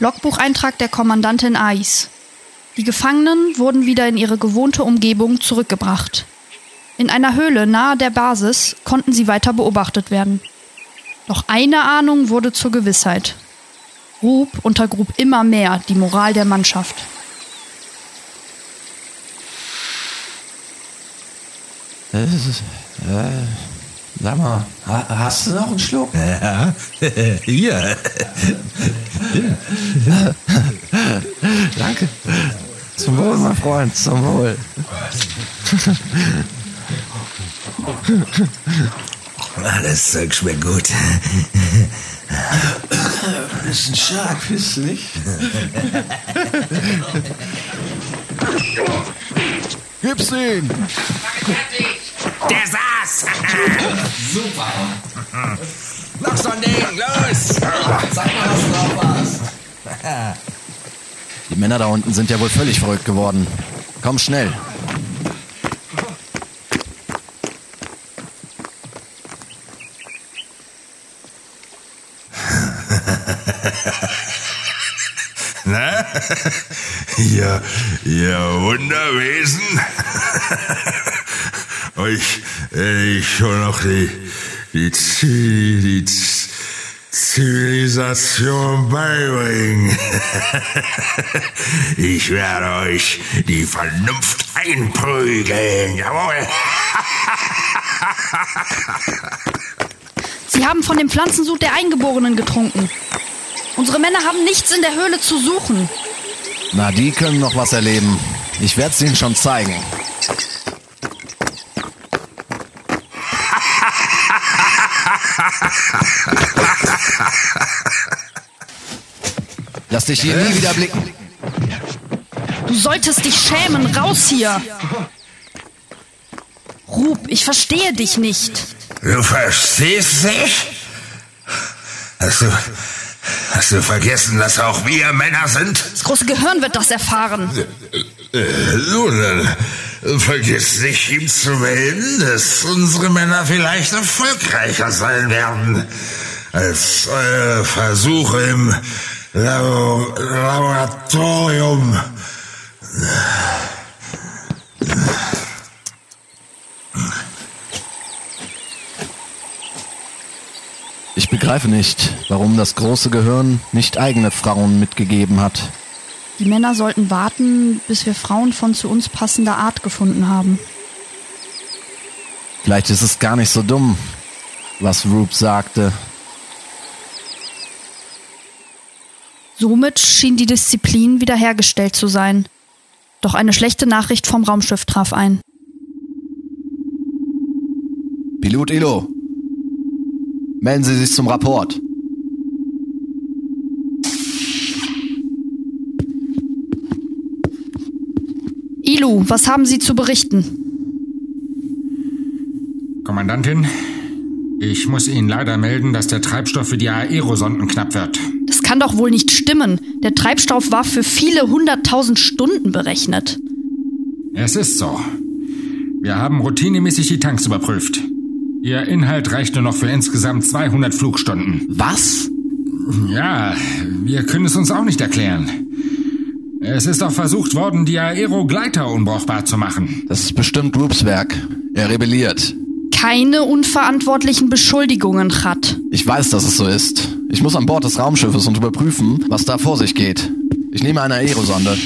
Logbucheintrag der Kommandantin Ais. Die Gefangenen wurden wieder in ihre gewohnte Umgebung zurückgebracht. In einer Höhle nahe der Basis konnten sie weiter beobachtet werden. Doch eine Ahnung wurde zur Gewissheit. Rub untergrub immer mehr die Moral der Mannschaft. Das ist, äh, sag mal, ha, hast du noch einen Schluck? Ja, hier. Danke. Zum Wohl, mein Freund, zum Wohl. Das Zeug schmeckt gut. Das ist ein Shark, wisst du nicht? Gib's ihm! Der saß! Super! Noch so ein Ding, los! Zeig mal, was du drauf hast. Die Männer da unten sind ja wohl völlig verrückt geworden. Komm schnell. Na? Ihr, ihr Wunderwesen? Euch, äh, ich schon noch die, die, die Zivilisation beibringen. Ich werde euch die Vernunft einprügeln, jawohl. Sie haben von dem Pflanzensud der Eingeborenen getrunken. Unsere Männer haben nichts in der Höhle zu suchen. Na, die können noch was erleben. Ich werde es ihnen schon zeigen. Lass dich hier nie wieder blicken. Du solltest dich schämen. Raus hier. Rub, ich verstehe dich nicht. Du verstehst dich? Hast du, hast du vergessen, dass auch wir Männer sind? Das große Gehirn wird das erfahren. Äh, nun, dann vergiss nicht, ihm zu melden, dass unsere Männer vielleicht erfolgreicher sein werden als eure Versuche im Labo Laboratorium. Ich begreife nicht, warum das große Gehirn nicht eigene Frauen mitgegeben hat. Die Männer sollten warten, bis wir Frauen von zu uns passender Art gefunden haben. Vielleicht ist es gar nicht so dumm, was Rube sagte. Somit schien die Disziplin wiederhergestellt zu sein. Doch eine schlechte Nachricht vom Raumschiff traf ein. Pilot Elo, melden Sie sich zum Rapport. Ilu, was haben Sie zu berichten? Kommandantin, ich muss Ihnen leider melden, dass der Treibstoff für die Aerosonden knapp wird. Das kann doch wohl nicht stimmen. Der Treibstoff war für viele hunderttausend Stunden berechnet. Es ist so. Wir haben routinemäßig die Tanks überprüft. Ihr Inhalt reicht nur noch für insgesamt 200 Flugstunden. Was? Ja, wir können es uns auch nicht erklären. Es ist auch versucht worden, die Aero-Gleiter unbrauchbar zu machen. Das ist bestimmt Rubes Werk. Er rebelliert. Keine unverantwortlichen Beschuldigungen, Chat. Ich weiß, dass es so ist. Ich muss an Bord des Raumschiffes und überprüfen, was da vor sich geht. Ich nehme eine Aerosonde.